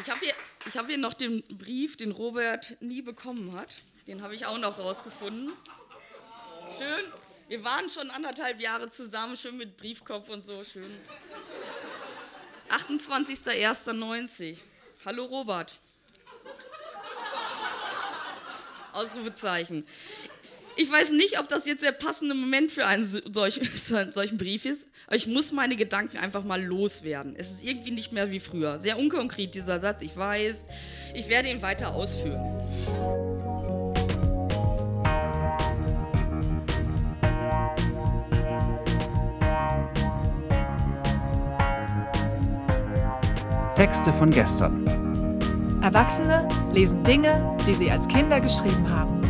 Ich habe hier, hab hier noch den Brief, den Robert nie bekommen hat. Den habe ich auch noch rausgefunden. Schön. Wir waren schon anderthalb Jahre zusammen, schön mit Briefkopf und so, schön. 28.01.90. Hallo Robert. Ausrufezeichen. Ich weiß nicht, ob das jetzt der passende Moment für einen solch, solchen Brief ist, aber ich muss meine Gedanken einfach mal loswerden. Es ist irgendwie nicht mehr wie früher. Sehr unkonkret dieser Satz, ich weiß. Ich werde ihn weiter ausführen. Texte von gestern. Erwachsene lesen Dinge, die sie als Kinder geschrieben haben.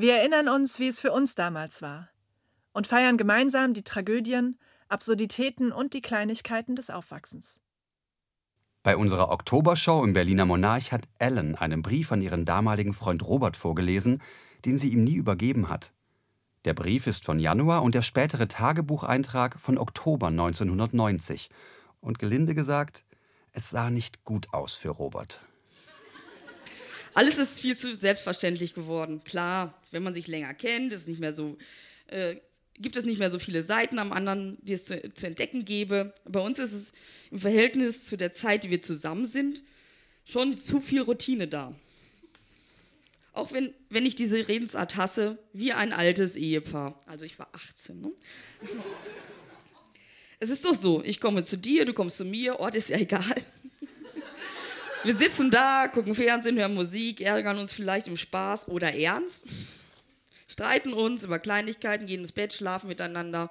Wir erinnern uns, wie es für uns damals war und feiern gemeinsam die Tragödien, Absurditäten und die Kleinigkeiten des Aufwachsens. Bei unserer Oktobershow im Berliner Monarch hat Ellen einen Brief an ihren damaligen Freund Robert vorgelesen, den sie ihm nie übergeben hat. Der Brief ist von Januar und der spätere Tagebucheintrag von Oktober 1990. Und gelinde gesagt, es sah nicht gut aus für Robert. Alles ist viel zu selbstverständlich geworden. Klar, wenn man sich länger kennt, ist nicht mehr so, äh, gibt es nicht mehr so viele Seiten am anderen, die es zu, zu entdecken gäbe. Bei uns ist es im Verhältnis zu der Zeit, die wir zusammen sind, schon zu viel Routine da. Auch wenn, wenn ich diese Redensart hasse, wie ein altes Ehepaar. Also ich war 18. Ne? es ist doch so, ich komme zu dir, du kommst zu mir, Ort ist ja egal. Wir sitzen da, gucken Fernsehen, hören Musik, ärgern uns vielleicht im Spaß oder ernst, streiten uns über Kleinigkeiten, gehen ins Bett, schlafen miteinander,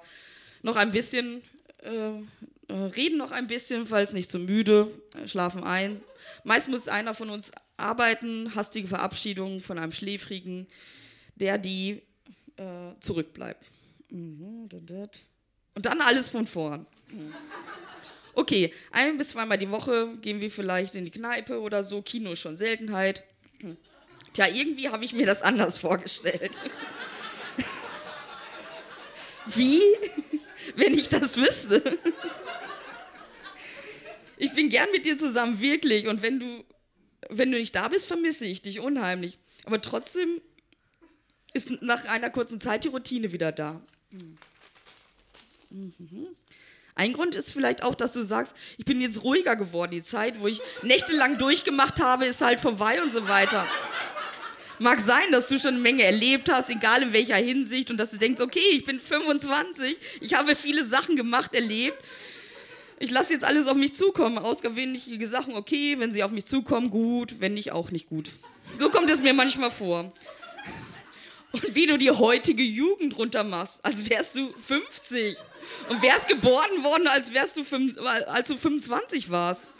noch ein bisschen, äh, äh reden noch ein bisschen, falls nicht zu so müde, äh, schlafen ein. Meist muss einer von uns arbeiten, hastige Verabschiedung von einem Schläfrigen, der die äh, zurückbleibt. Mhm, Und dann alles von vorn. Mhm. Okay, ein bis zweimal die Woche gehen wir vielleicht in die Kneipe oder so. Kino ist schon Seltenheit. Tja, irgendwie habe ich mir das anders vorgestellt. Wie? Wenn ich das wüsste. Ich bin gern mit dir zusammen, wirklich. Und wenn du, wenn du nicht da bist, vermisse ich dich unheimlich. Aber trotzdem ist nach einer kurzen Zeit die Routine wieder da. Mhm. Ein Grund ist vielleicht auch, dass du sagst, ich bin jetzt ruhiger geworden. Die Zeit, wo ich nächtelang durchgemacht habe, ist halt vorbei und so weiter. Mag sein, dass du schon eine Menge erlebt hast, egal in welcher Hinsicht, und dass du denkst, okay, ich bin 25, ich habe viele Sachen gemacht, erlebt. Ich lasse jetzt alles auf mich zukommen. Ausgewöhnliche Sachen, okay, wenn sie auf mich zukommen, gut, wenn nicht, auch nicht gut. So kommt es mir manchmal vor. Und wie du die heutige Jugend runtermachst, als wärst du 50. Und wärst geboren worden, als, wärst du, als du 25 warst.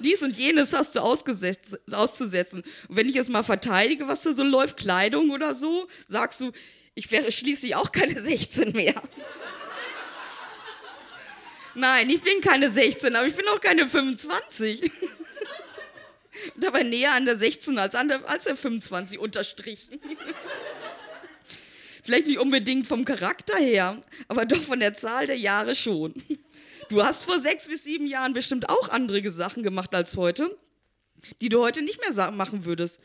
Dies und jenes hast du auszusetzen. Und wenn ich es mal verteidige, was da so läuft, Kleidung oder so, sagst du, ich wäre schließlich auch keine 16 mehr. Nein, ich bin keine 16, aber ich bin auch keine 25. Dabei näher an der 16 als an der, als der 25 unterstrichen. Vielleicht nicht unbedingt vom Charakter her, aber doch von der Zahl der Jahre schon. Du hast vor sechs bis sieben Jahren bestimmt auch andere Sachen gemacht als heute, die du heute nicht mehr machen würdest.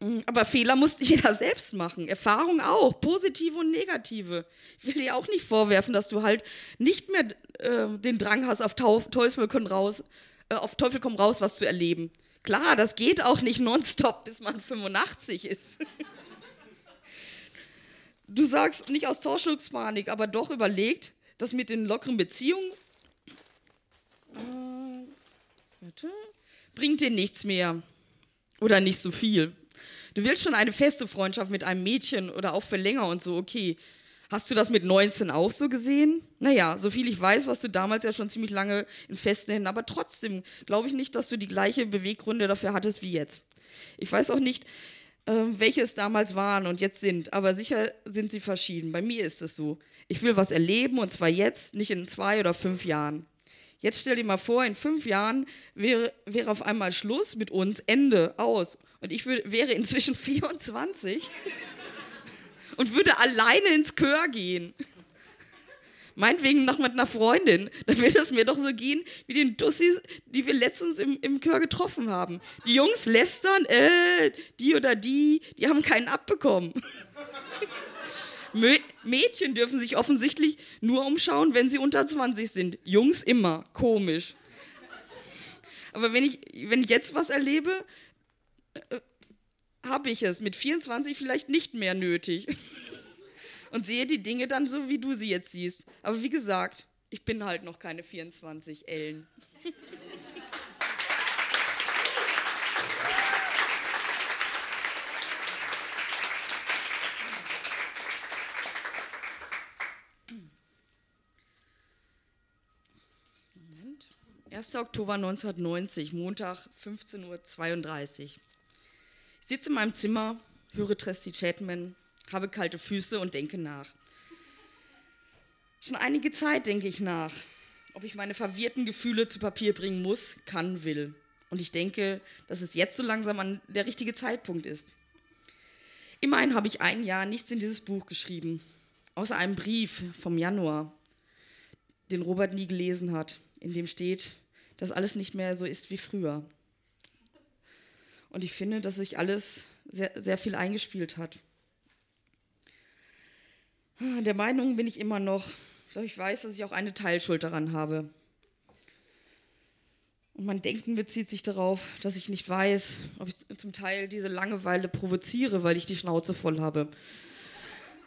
Mm, aber Fehler musste jeder selbst machen. Erfahrungen auch, positive und negative. Ich will dir auch nicht vorwerfen, dass du halt nicht mehr äh, den Drang hast, auf Teufel komm raus, äh, auf Teufel komm raus, was zu erleben. Klar, das geht auch nicht nonstop, bis man 85 ist. du sagst nicht aus Torschlusspanik, aber doch überlegt, dass mit den lockeren Beziehungen äh, bringt dir nichts mehr oder nicht so viel. Du willst schon eine feste Freundschaft mit einem Mädchen oder auch für länger und so, okay. Hast du das mit 19 auch so gesehen? Naja, soviel ich weiß, warst du damals ja schon ziemlich lange in festen Händen, aber trotzdem glaube ich nicht, dass du die gleiche Beweggründe dafür hattest wie jetzt. Ich weiß auch nicht, äh, welche es damals waren und jetzt sind, aber sicher sind sie verschieden. Bei mir ist es so. Ich will was erleben und zwar jetzt, nicht in zwei oder fünf Jahren. Jetzt stell dir mal vor, in fünf Jahren wäre, wäre auf einmal Schluss mit uns, Ende, aus. Und ich wäre inzwischen 24 und würde alleine ins Chör gehen. Meinetwegen noch mit einer Freundin. Dann würde es mir doch so gehen wie den Dussis, die wir letztens im, im Chör getroffen haben. Die Jungs lästern, äh, die oder die, die haben keinen abbekommen. Mädchen dürfen sich offensichtlich nur umschauen, wenn sie unter 20 sind. Jungs immer. Komisch. Aber wenn ich, wenn ich jetzt was erlebe, äh, habe ich es mit 24 vielleicht nicht mehr nötig. Und sehe die Dinge dann so, wie du sie jetzt siehst. Aber wie gesagt, ich bin halt noch keine 24 Ellen. Moment. 1. Oktober 1990, Montag, 15.32 Uhr. Ich sitze in meinem Zimmer, höre Tracy Chapman, habe kalte Füße und denke nach. Schon einige Zeit denke ich nach, ob ich meine verwirrten Gefühle zu Papier bringen muss, kann, will. Und ich denke, dass es jetzt so langsam an der richtige Zeitpunkt ist. Immerhin habe ich ein Jahr nichts in dieses Buch geschrieben, außer einem Brief vom Januar, den Robert nie gelesen hat, in dem steht, dass alles nicht mehr so ist wie früher. Und ich finde, dass sich alles sehr, sehr viel eingespielt hat. Der Meinung bin ich immer noch, doch ich weiß, dass ich auch eine Teilschuld daran habe. Und mein Denken bezieht sich darauf, dass ich nicht weiß, ob ich zum Teil diese Langeweile provoziere, weil ich die Schnauze voll habe.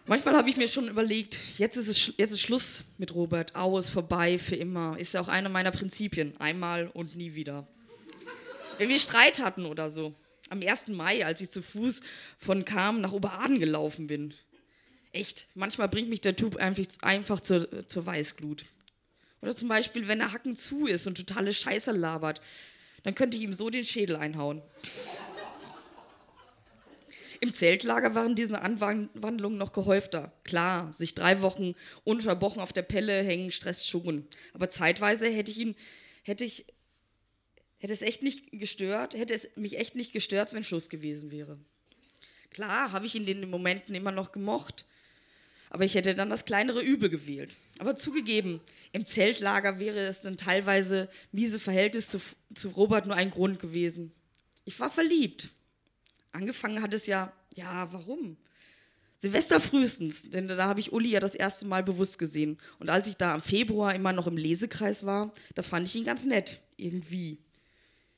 Manchmal habe ich mir schon überlegt, jetzt ist, es, jetzt ist Schluss mit Robert, aus, vorbei, für immer. Ist ja auch einer meiner Prinzipien, einmal und nie wieder wenn wir Streit hatten oder so. Am 1. Mai, als ich zu Fuß von Kam nach Oberaden gelaufen bin. Echt, manchmal bringt mich der Typ einfach, einfach zur, zur Weißglut. Oder zum Beispiel, wenn er Hacken zu ist und totale Scheiße labert, dann könnte ich ihm so den Schädel einhauen. Im Zeltlager waren diese Anwandlungen noch gehäufter. Klar, sich drei Wochen ununterbrochen auf der Pelle hängen, stresst schon. Aber zeitweise hätte ich ihn, hätte ich hätte es echt nicht gestört, hätte es mich echt nicht gestört, wenn Schluss gewesen wäre. Klar, habe ich in den Momenten immer noch gemocht, aber ich hätte dann das kleinere Übel gewählt. Aber zugegeben, im Zeltlager wäre es dann teilweise miese Verhältnis zu, zu Robert nur ein Grund gewesen. Ich war verliebt. Angefangen hat es ja, ja, warum? Silvester frühestens, denn da habe ich Uli ja das erste Mal bewusst gesehen. Und als ich da im Februar immer noch im Lesekreis war, da fand ich ihn ganz nett, irgendwie.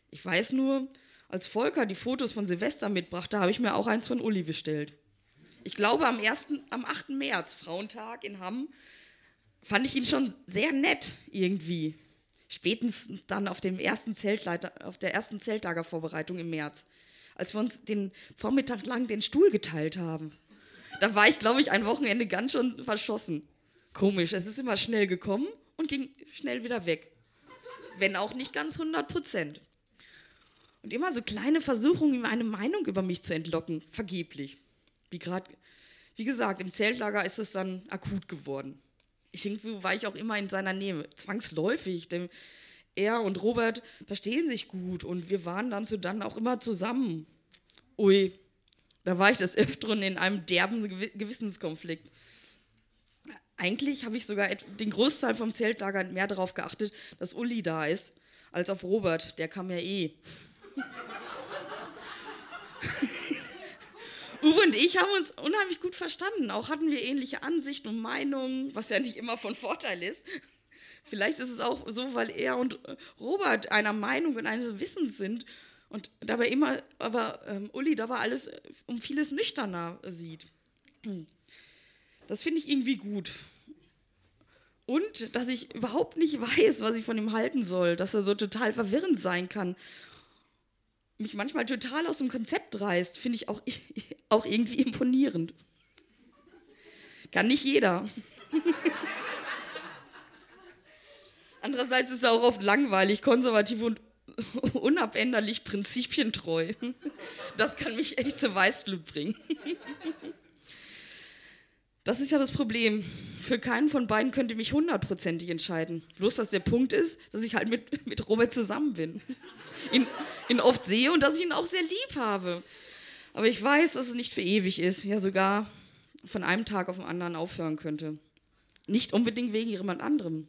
Ich weiß nur, als Volker die Fotos von Silvester mitbrachte, habe ich mir auch eins von Uli bestellt. Ich glaube, am, 1., am 8. März, Frauentag in Hamm, fand ich ihn schon sehr nett irgendwie. Spätestens dann auf, dem ersten Zeltleiter, auf der ersten Zeltlagervorbereitung im März, als wir uns den Vormittag lang den Stuhl geteilt haben. Da war ich, glaube ich, ein Wochenende ganz schon verschossen. Komisch, es ist immer schnell gekommen und ging schnell wieder weg. Wenn auch nicht ganz 100 Prozent. Und immer so kleine Versuchungen, ihm eine Meinung über mich zu entlocken, vergeblich. Wie gerade, wie gesagt, im Zeltlager ist es dann akut geworden. Ich irgendwie war ich auch immer in seiner Nähe, zwangsläufig, denn er und Robert verstehen sich gut und wir waren dann so dann auch immer zusammen. Ui, da war ich des Öfteren in einem derben Gewissenskonflikt. Eigentlich habe ich sogar den Großteil vom Zeltlager mehr darauf geachtet, dass Uli da ist, als auf Robert. Der kam ja eh. Uwe und ich haben uns unheimlich gut verstanden. Auch hatten wir ähnliche Ansichten und Meinungen, was ja nicht immer von Vorteil ist. Vielleicht ist es auch so, weil er und Robert einer Meinung und eines Wissens sind und dabei immer, aber ähm, Uli dabei alles um vieles nüchterner sieht. Das finde ich irgendwie gut. Und dass ich überhaupt nicht weiß, was ich von ihm halten soll, dass er so total verwirrend sein kann mich manchmal total aus dem Konzept reißt, finde ich auch, auch irgendwie imponierend. Kann nicht jeder. Andererseits ist er auch oft langweilig, konservativ und unabänderlich prinzipientreu. Das kann mich echt zur Weißglut bringen. Das ist ja das Problem. Für keinen von beiden könnte ich mich hundertprozentig entscheiden. Bloß, dass der Punkt ist, dass ich halt mit, mit Robert zusammen bin. Ihn, ihn oft sehe und dass ich ihn auch sehr lieb habe. Aber ich weiß, dass es nicht für ewig ist. Ja, sogar von einem Tag auf den anderen aufhören könnte. Nicht unbedingt wegen jemand anderem.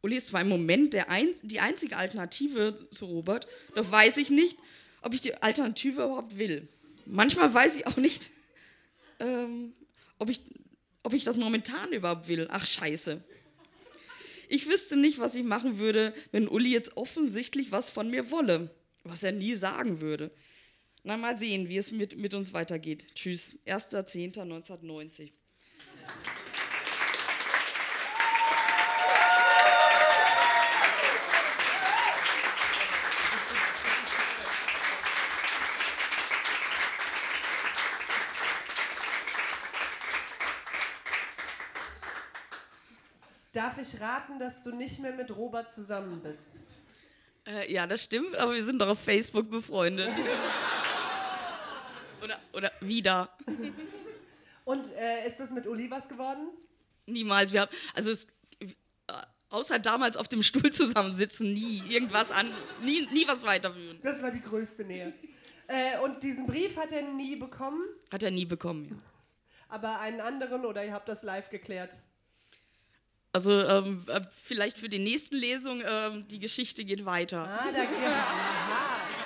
Uli ist zwar im Moment ein, die einzige Alternative zu Robert, doch weiß ich nicht, ob ich die Alternative überhaupt will. Manchmal weiß ich auch nicht, ähm, ob, ich, ob ich das momentan überhaupt will. Ach scheiße. Ich wüsste nicht, was ich machen würde, wenn Uli jetzt offensichtlich was von mir wolle, was er nie sagen würde. Na, mal sehen, wie es mit, mit uns weitergeht. Tschüss. 1.10.1990. Darf ich raten, dass du nicht mehr mit Robert zusammen bist? Äh, ja, das stimmt, aber wir sind doch auf Facebook befreundet. oder, wieder. Und äh, ist das mit Uli was geworden? Niemals. Wir haben, also es, äh, außer damals auf dem Stuhl zusammensitzen, nie irgendwas an, nie, nie was weiterführen. Das war die größte Nähe. Äh, und diesen Brief hat er nie bekommen? Hat er nie bekommen, ja. Aber einen anderen oder ihr habt das live geklärt? Also ähm, äh, vielleicht für die nächsten Lesung, ähm, die Geschichte geht weiter. Ah, da geht aha.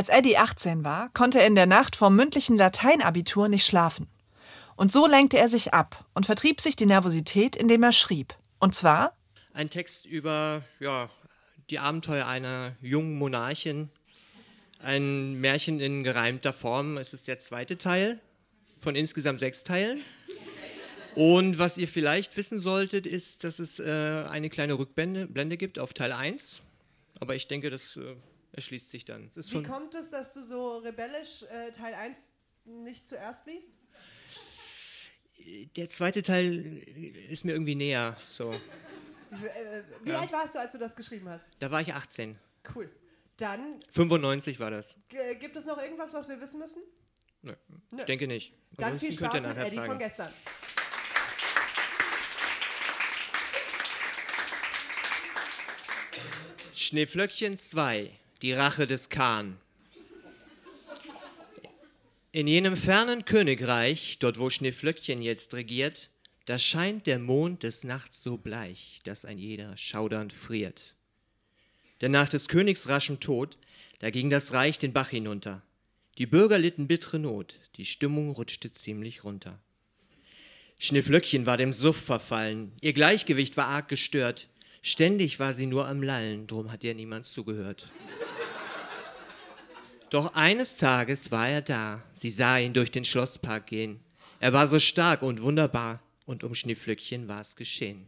Als Eddie 18 war, konnte er in der Nacht vom mündlichen Lateinabitur nicht schlafen. Und so lenkte er sich ab und vertrieb sich die Nervosität, indem er schrieb. Und zwar ein Text über ja, die Abenteuer einer jungen Monarchin. Ein Märchen in gereimter Form. Es ist der zweite Teil von insgesamt sechs Teilen. Und was ihr vielleicht wissen solltet, ist, dass es äh, eine kleine Rückblende Blende gibt auf Teil 1. Aber ich denke, das äh, erschließt sich dann. Wie kommt es, dass du so rebellisch äh, Teil 1 nicht zuerst liest? Der zweite Teil ist mir irgendwie näher. So. Äh, wie ja. alt warst du, als du das geschrieben hast? Da war ich 18. Cool. Dann. 95 war das. Gibt es noch irgendwas, was wir wissen müssen? Nö. Nö. Ich denke nicht. Dann viel Spaß mit Eddie fragen. von gestern. Schneeflöckchen 2 die Rache des Khan. In jenem fernen Königreich, dort wo Schneeflöckchen jetzt regiert, da scheint der Mond des Nachts so bleich, dass ein jeder schaudernd friert. Denn nach des Königs raschem Tod, da ging das Reich den Bach hinunter. Die Bürger litten bittere Not, die Stimmung rutschte ziemlich runter. Schneeflöckchen war dem Suff verfallen, ihr Gleichgewicht war arg gestört, ständig war sie nur am Lallen, drum hat ihr niemand zugehört. Doch eines Tages war er da. Sie sah ihn durch den Schlosspark gehen. Er war so stark und wunderbar, und um Schneeflöckchen war es geschehen.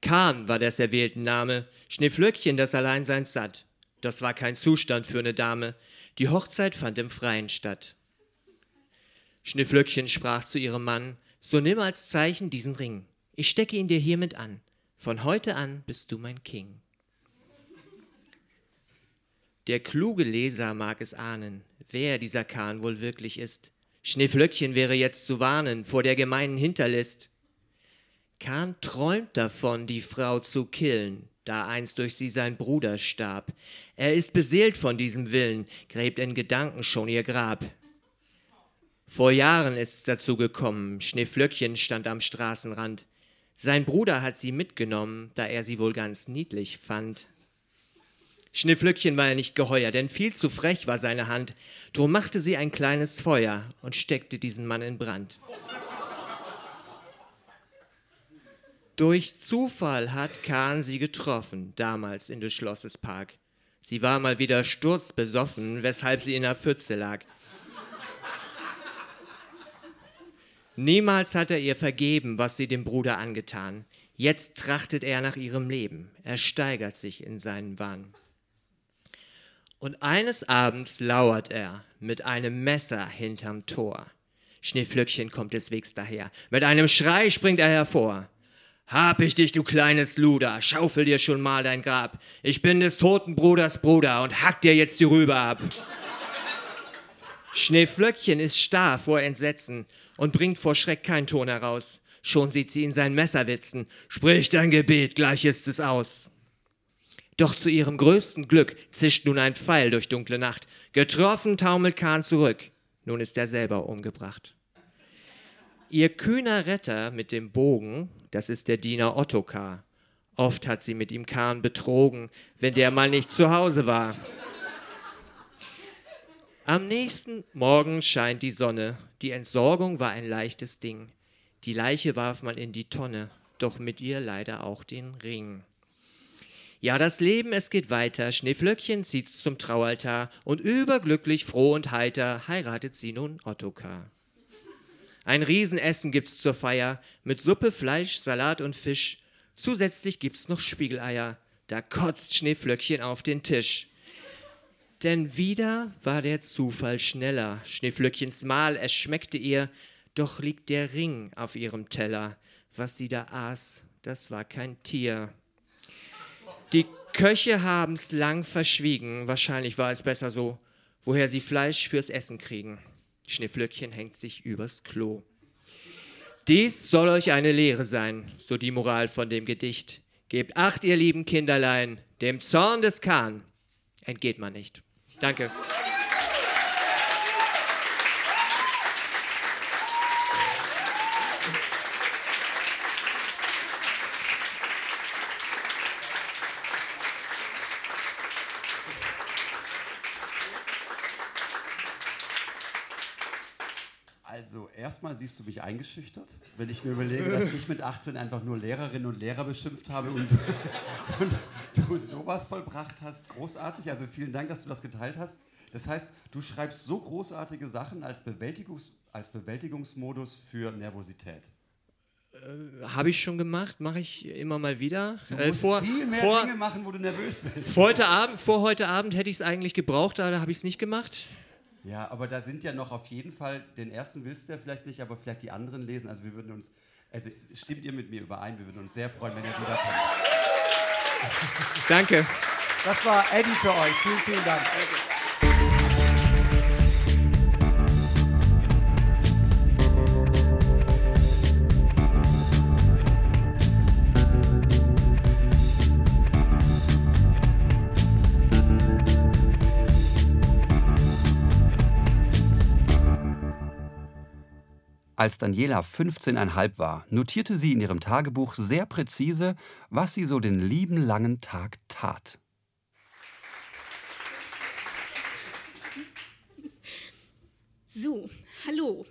Kahn war des erwählten Name, Schneeflöckchen das Alleinseins satt. Das war kein Zustand für eine Dame. Die Hochzeit fand im Freien statt. Schneeflöckchen sprach zu ihrem Mann: So nimm als Zeichen diesen Ring. Ich stecke ihn dir hiermit an. Von heute an bist du mein King. Der kluge Leser mag es ahnen, wer dieser Kahn wohl wirklich ist. Schneeflöckchen wäre jetzt zu warnen vor der gemeinen Hinterlist. Kahn träumt davon, die Frau zu killen, da einst durch sie sein Bruder starb. Er ist beseelt von diesem Willen, gräbt in Gedanken schon ihr Grab. Vor Jahren ist's dazu gekommen, Schneeflöckchen stand am Straßenrand. Sein Bruder hat sie mitgenommen, da er sie wohl ganz niedlich fand. Schneeflöckchen war er nicht geheuer, denn viel zu frech war seine Hand. Drum machte sie ein kleines Feuer und steckte diesen Mann in Brand. Durch Zufall hat Kahn sie getroffen, damals in des Schlosses Park. Sie war mal wieder sturzbesoffen, weshalb sie in der Pfütze lag. Niemals hat er ihr vergeben, was sie dem Bruder angetan. Jetzt trachtet er nach ihrem Leben. Er steigert sich in seinen Wahn. Und eines Abends lauert er mit einem Messer hinterm Tor. Schneeflöckchen kommt des Wegs daher. Mit einem Schrei springt er hervor. Hab ich dich, du kleines Luder, schaufel dir schon mal dein Grab. Ich bin des toten Bruders Bruder und hack dir jetzt die Rübe ab. Schneeflöckchen ist starr vor Entsetzen und bringt vor Schreck keinen Ton heraus. Schon sieht sie in sein Messer witzen. Sprich dein Gebet, gleich ist es aus. Doch zu ihrem größten Glück zischt nun ein Pfeil durch dunkle Nacht. Getroffen taumelt Kahn zurück. Nun ist er selber umgebracht. Ihr kühner Retter mit dem Bogen, das ist der Diener Ottokar. Oft hat sie mit ihm Kahn betrogen, wenn der mal nicht zu Hause war. Am nächsten Morgen scheint die Sonne. Die Entsorgung war ein leichtes Ding. Die Leiche warf man in die Tonne, doch mit ihr leider auch den Ring. Ja, das Leben, es geht weiter. Schneeflöckchen zieht's zum Traualtar und überglücklich, froh und heiter heiratet sie nun Ottokar. Ein Riesenessen gibt's zur Feier mit Suppe, Fleisch, Salat und Fisch. Zusätzlich gibt's noch Spiegeleier. Da kotzt Schneeflöckchen auf den Tisch. Denn wieder war der Zufall schneller. Schneeflöckchens Mahl, es schmeckte ihr, doch liegt der Ring auf ihrem Teller. Was sie da aß, das war kein Tier. Die Köche haben's lang verschwiegen, wahrscheinlich war es besser so, woher sie Fleisch fürs Essen kriegen. Schneeflöckchen hängt sich übers Klo. Dies soll euch eine Lehre sein, so die Moral von dem Gedicht. Gebt acht, ihr lieben Kinderlein, dem Zorn des Kahn entgeht man nicht. Danke. Also erstmal siehst du mich eingeschüchtert, wenn ich mir überlege, dass ich mit 18 einfach nur Lehrerinnen und Lehrer beschimpft habe und, und du sowas vollbracht hast. Großartig, also vielen Dank, dass du das geteilt hast. Das heißt, du schreibst so großartige Sachen als, Bewältigungs, als Bewältigungsmodus für Nervosität. Habe ich schon gemacht, mache ich immer mal wieder. Du Äh, musst vor, viel mehr vor, Dinge machen, wo du nervös bist. vor, heute Abend, vor heute Abend hätte ich es eigentlich gebraucht, aber da habe ich es nicht gemacht. Ja, aber da sind ja noch auf jeden Fall, den ersten willst du ja vielleicht nicht, aber vielleicht die anderen lesen. Also wir würden uns, also stimmt ihr mit mir überein, wir würden uns sehr freuen, wenn ihr wiederkommt. Danke. Das war Eddie für euch. Vielen, vielen Dank. Als Daniela 15,5 war, notierte sie in ihrem Tagebuch sehr präzise, was sie so den lieben langen Tag tat. So, hallo.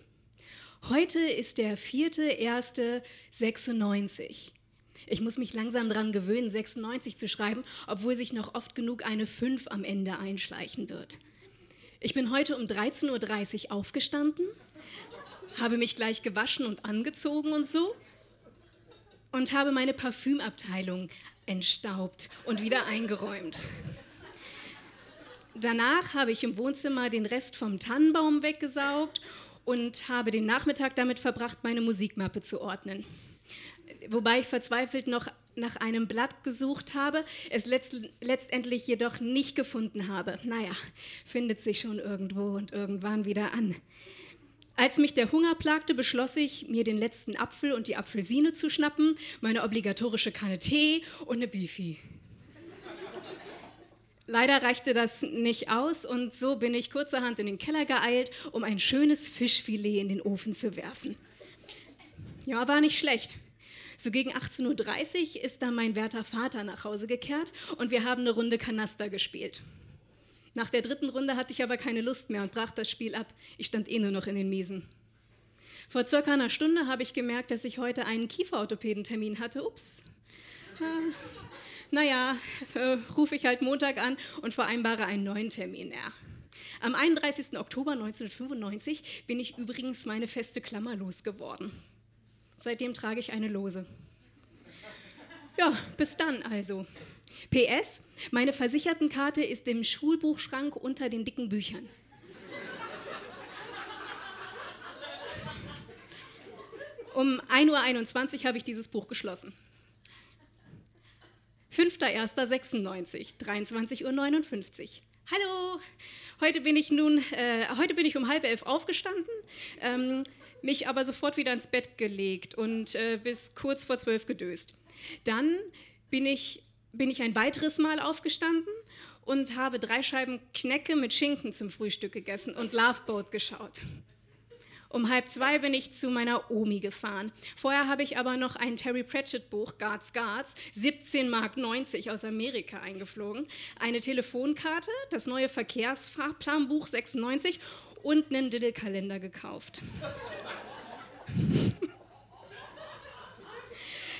Heute ist der 4.1.96. Ich muss mich langsam daran gewöhnen, 96 zu schreiben, obwohl sich noch oft genug eine 5 am Ende einschleichen wird. Ich bin heute um 13.30 Uhr aufgestanden, habe mich gleich gewaschen und angezogen und so und habe meine Parfümabteilung entstaubt und wieder eingeräumt. Danach habe ich im Wohnzimmer den Rest vom Tannenbaum weggesaugt und habe den Nachmittag damit verbracht, meine Musikmappe zu ordnen. Wobei ich verzweifelt noch nach einem Blatt gesucht habe, es letzt, letztendlich jedoch nicht gefunden habe. Naja, findet sich schon irgendwo und irgendwann wieder an. Als mich der Hunger plagte, beschloss ich, mir den letzten Apfel und die Apfelsine zu schnappen, meine obligatorische Kanne Tee und eine Beefy. Leider reichte das nicht aus und so bin ich kurzerhand in den Keller geeilt, um ein schönes Fischfilet in den Ofen zu werfen. Ja, war nicht schlecht. So gegen 18.30 Uhr ist dann mein werter Vater nach Hause gekehrt und wir haben eine Runde Kanaster gespielt. Nach der dritten Runde hatte ich aber keine Lust mehr und brach das Spiel ab. Ich stand eh nur noch in den Miesen. Vor circa einer Stunde habe ich gemerkt, dass ich heute einen Kieferorthopädentermin hatte. Ups. Äh, naja, äh, rufe ich halt Montag an und vereinbare einen neuen Termin. Ja. Am 31. Oktober 1995 bin ich übrigens meine feste Klammer losgeworden. Seitdem trage ich eine Lose. Ja, bis dann also. PS, meine Versichertenkarte ist im Schulbuchschrank unter den dicken Büchern. Um 1.21 Uhr habe ich dieses Buch geschlossen. 5.1.96, 23.59 Uhr. Hallo, heute bin ich nun, äh, heute bin ich um halb elf aufgestanden, ähm, mich aber sofort wieder ins Bett gelegt und äh, bis kurz vor zwölf gedöst. Dann bin ich, bin ich ein weiteres Mal aufgestanden und habe drei Scheiben Knecke mit Schinken zum Frühstück gegessen und Loveboat geschaut. Um halb zwei bin ich zu meiner Omi gefahren. Vorher habe ich aber noch ein Terry Pratchett Buch, Guards Guards, 17 Mark 90 aus Amerika eingeflogen, eine Telefonkarte, das neue Verkehrsfahrplanbuch 96 und einen Diddle-Kalender gekauft.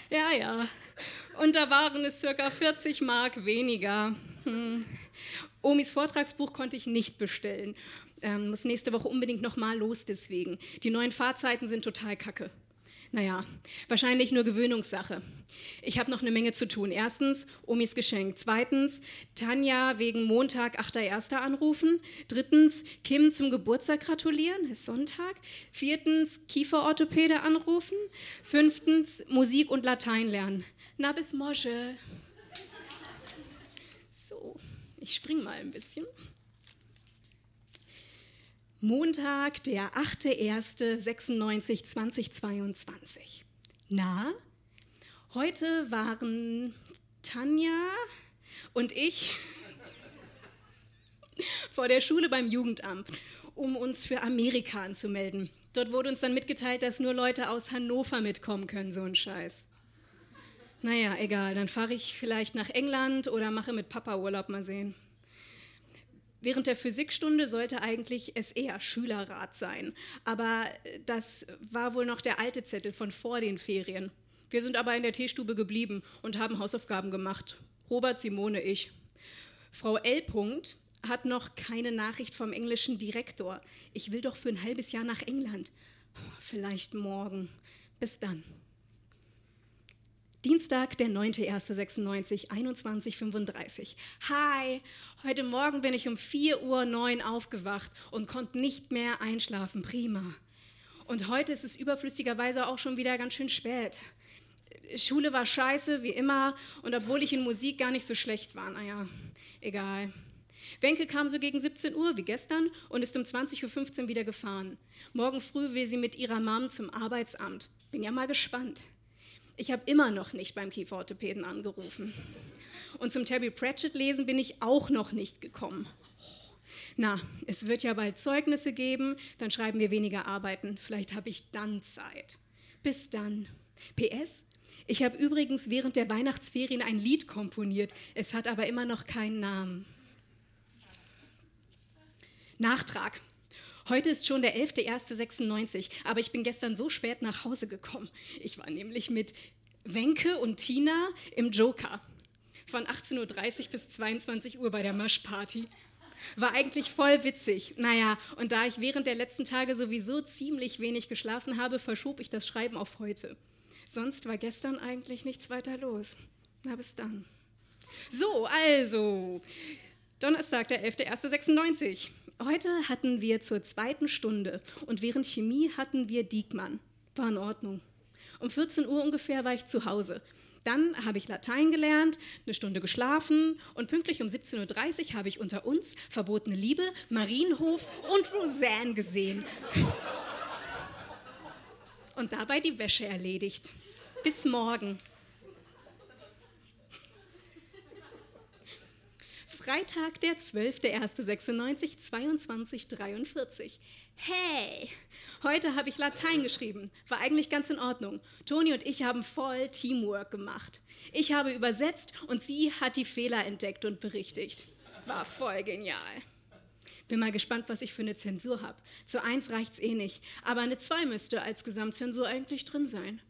ja, ja. Und da waren es circa 40 Mark weniger. Hm. Omis Vortragsbuch konnte ich nicht bestellen. Ähm, muss nächste Woche unbedingt nochmal los deswegen. Die neuen Fahrzeiten sind total kacke. Naja, wahrscheinlich nur Gewöhnungssache. Ich habe noch eine Menge zu tun. Erstens, Omis Geschenk. Zweitens, Tanja wegen Montag 8.1. anrufen. Drittens, Kim zum Geburtstag gratulieren, ist Sonntag. Viertens, Kieferorthopäde anrufen. Fünftens, Musik und Latein lernen. Na bis Mosche. So, ich spring mal ein bisschen. Montag, der 8.1.96, 2022. Na, heute waren Tanja und ich vor der Schule beim Jugendamt, um uns für Amerika anzumelden. Dort wurde uns dann mitgeteilt, dass nur Leute aus Hannover mitkommen können, so ein Scheiß. Naja, egal, dann fahre ich vielleicht nach England oder mache mit Papa Urlaub mal sehen. Während der Physikstunde sollte eigentlich es eher Schülerrat sein, aber das war wohl noch der alte Zettel von vor den Ferien. Wir sind aber in der Teestube geblieben und haben Hausaufgaben gemacht. Robert, Simone, ich. Frau L. hat noch keine Nachricht vom englischen Direktor. Ich will doch für ein halbes Jahr nach England. Vielleicht morgen. Bis dann. Dienstag, der 9.1.96, 21.35 Hi, heute Morgen bin ich um 4.09 Uhr aufgewacht und konnte nicht mehr einschlafen. Prima. Und heute ist es überflüssigerweise auch schon wieder ganz schön spät. Schule war scheiße, wie immer, und obwohl ich in Musik gar nicht so schlecht war, naja, egal. Wenke kam so gegen 17 Uhr wie gestern und ist um 20.15 Uhr wieder gefahren. Morgen früh will sie mit ihrer Mom zum Arbeitsamt. Bin ja mal gespannt. Ich habe immer noch nicht beim Kieferorthopäden angerufen. Und zum Terry Pratchett lesen bin ich auch noch nicht gekommen. Na, es wird ja bald Zeugnisse geben, dann schreiben wir weniger Arbeiten. Vielleicht habe ich dann Zeit. Bis dann. PS, ich habe übrigens während der Weihnachtsferien ein Lied komponiert. Es hat aber immer noch keinen Namen. Nachtrag. Heute ist schon der 11.01.96, aber ich bin gestern so spät nach Hause gekommen. Ich war nämlich mit Wenke und Tina im Joker von 18.30 Uhr bis 22 Uhr bei der Maschparty. War eigentlich voll witzig. Naja, und da ich während der letzten Tage sowieso ziemlich wenig geschlafen habe, verschob ich das Schreiben auf heute. Sonst war gestern eigentlich nichts weiter los. Na, bis dann. So, also, Donnerstag, der 11.01.96. Heute hatten wir zur zweiten Stunde und während Chemie hatten wir Diekmann. War in Ordnung. Um 14 Uhr ungefähr war ich zu Hause. Dann habe ich Latein gelernt, eine Stunde geschlafen und pünktlich um 17.30 Uhr habe ich unter uns Verbotene Liebe, Marienhof und Roseanne gesehen. Und dabei die Wäsche erledigt. Bis morgen. Freitag, der 12.01.96, 22.43. Hey, heute habe ich Latein geschrieben. War eigentlich ganz in Ordnung. Toni und ich haben voll Teamwork gemacht. Ich habe übersetzt und sie hat die Fehler entdeckt und berichtigt. War voll genial. Bin mal gespannt, was ich für eine Zensur habe. Zu 1 reicht's eh nicht, aber eine 2 müsste als Gesamtzensur eigentlich drin sein.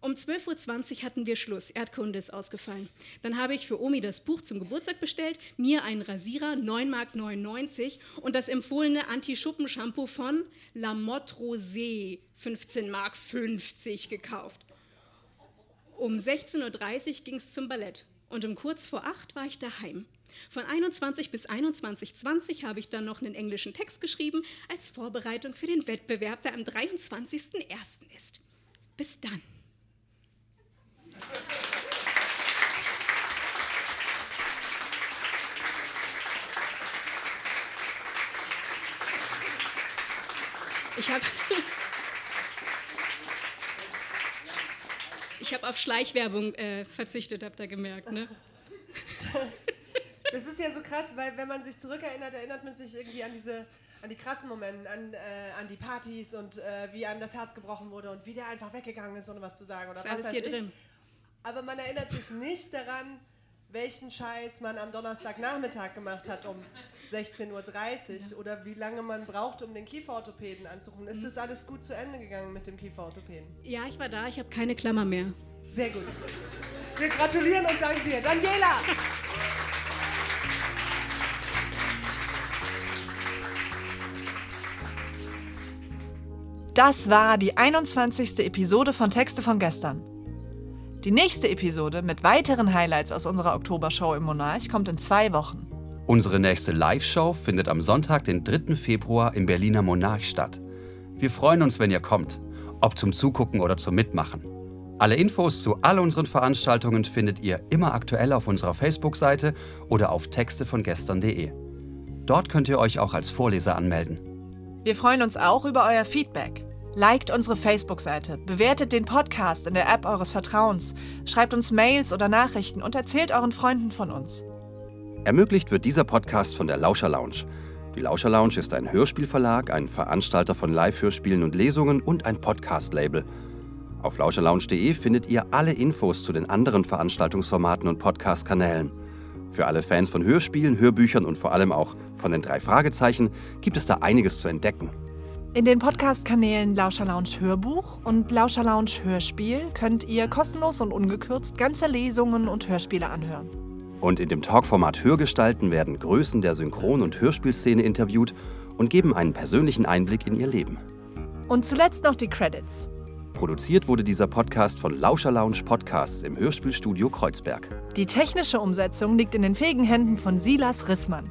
Um 12.20 Uhr hatten wir Schluss. Erdkunde ist ausgefallen. Dann habe ich für Omi das Buch zum Geburtstag bestellt, mir einen Rasierer, 9,99 Mark und das empfohlene Anti-Schuppen-Shampoo von La Motte Rosé, 15,50 Mark gekauft. Um 16.30 Uhr ging es zum Ballett und um kurz vor 8 war ich daheim. Von 21 bis 21.20 habe ich dann noch einen englischen Text geschrieben als Vorbereitung für den Wettbewerb, der am 23.01. ist. Bis dann. Ich habe ich hab auf Schleichwerbung äh, verzichtet, habt ihr gemerkt, ne? Das ist ja so krass, weil wenn man sich zurückerinnert, erinnert man sich irgendwie an diese an die krassen Momente, an, äh, an die Partys und äh, wie einem das Herz gebrochen wurde und wie der einfach weggegangen ist, ohne was zu sagen. Oder Ist was alles hier ich. drin. Aber man erinnert sich nicht daran, welchen Scheiß man am Donnerstagnachmittag gemacht hat um 16.30 Uhr oder wie lange man braucht, um den Kieferorthopäden anzurufen. Ist das alles gut zu Ende gegangen mit dem Kieferorthopäden? Ja, ich war da, ich habe keine Klammer mehr. Sehr gut. Wir gratulieren und danken dir. Daniela! Das war die 21. Episode von Texte von gestern. Die nächste Episode mit weiteren Highlights aus unserer Oktobershow im Monarch kommt in zwei Wochen. Unsere nächste Live-Show findet am Sonntag, den 3. Februar im Berliner Monarch statt. Wir freuen uns, wenn ihr kommt, ob zum Zugucken oder zum Mitmachen. Alle Infos zu all unseren Veranstaltungen findet ihr immer aktuell auf unserer Facebook-Seite oder auf textevongestern.de. Dort könnt ihr euch auch als Vorleser anmelden. Wir freuen uns auch über euer Feedback. Liked unsere Facebook-Seite, bewertet den Podcast in der App eures Vertrauens, schreibt uns Mails oder Nachrichten und erzählt euren Freunden von uns. Ermöglicht wird dieser Podcast von der Lauscher Lounge. Die Lauscher Lounge ist ein Hörspielverlag, ein Veranstalter von Live-Hörspielen und Lesungen und ein Podcast-Label. Auf lauscherlounge.de findet ihr alle Infos zu den anderen Veranstaltungsformaten und Podcast-Kanälen. Für alle Fans von Hörspielen, Hörbüchern und vor allem auch von den drei Fragezeichen gibt es da einiges zu entdecken. In den Podcast-Kanälen Lauscher Lounge Hörbuch und Lauscher Lounge Hörspiel könnt ihr kostenlos und ungekürzt ganze Lesungen und Hörspiele anhören. Und in dem Talkformat Hörgestalten werden Größen der Synchron- und Hörspielszene interviewt und geben einen persönlichen Einblick in ihr Leben. Und zuletzt noch die Credits. Produziert wurde dieser Podcast von Lauscher Lounge Podcasts im Hörspielstudio Kreuzberg. Die technische Umsetzung liegt in den fähigen Händen von Silas Rissmann.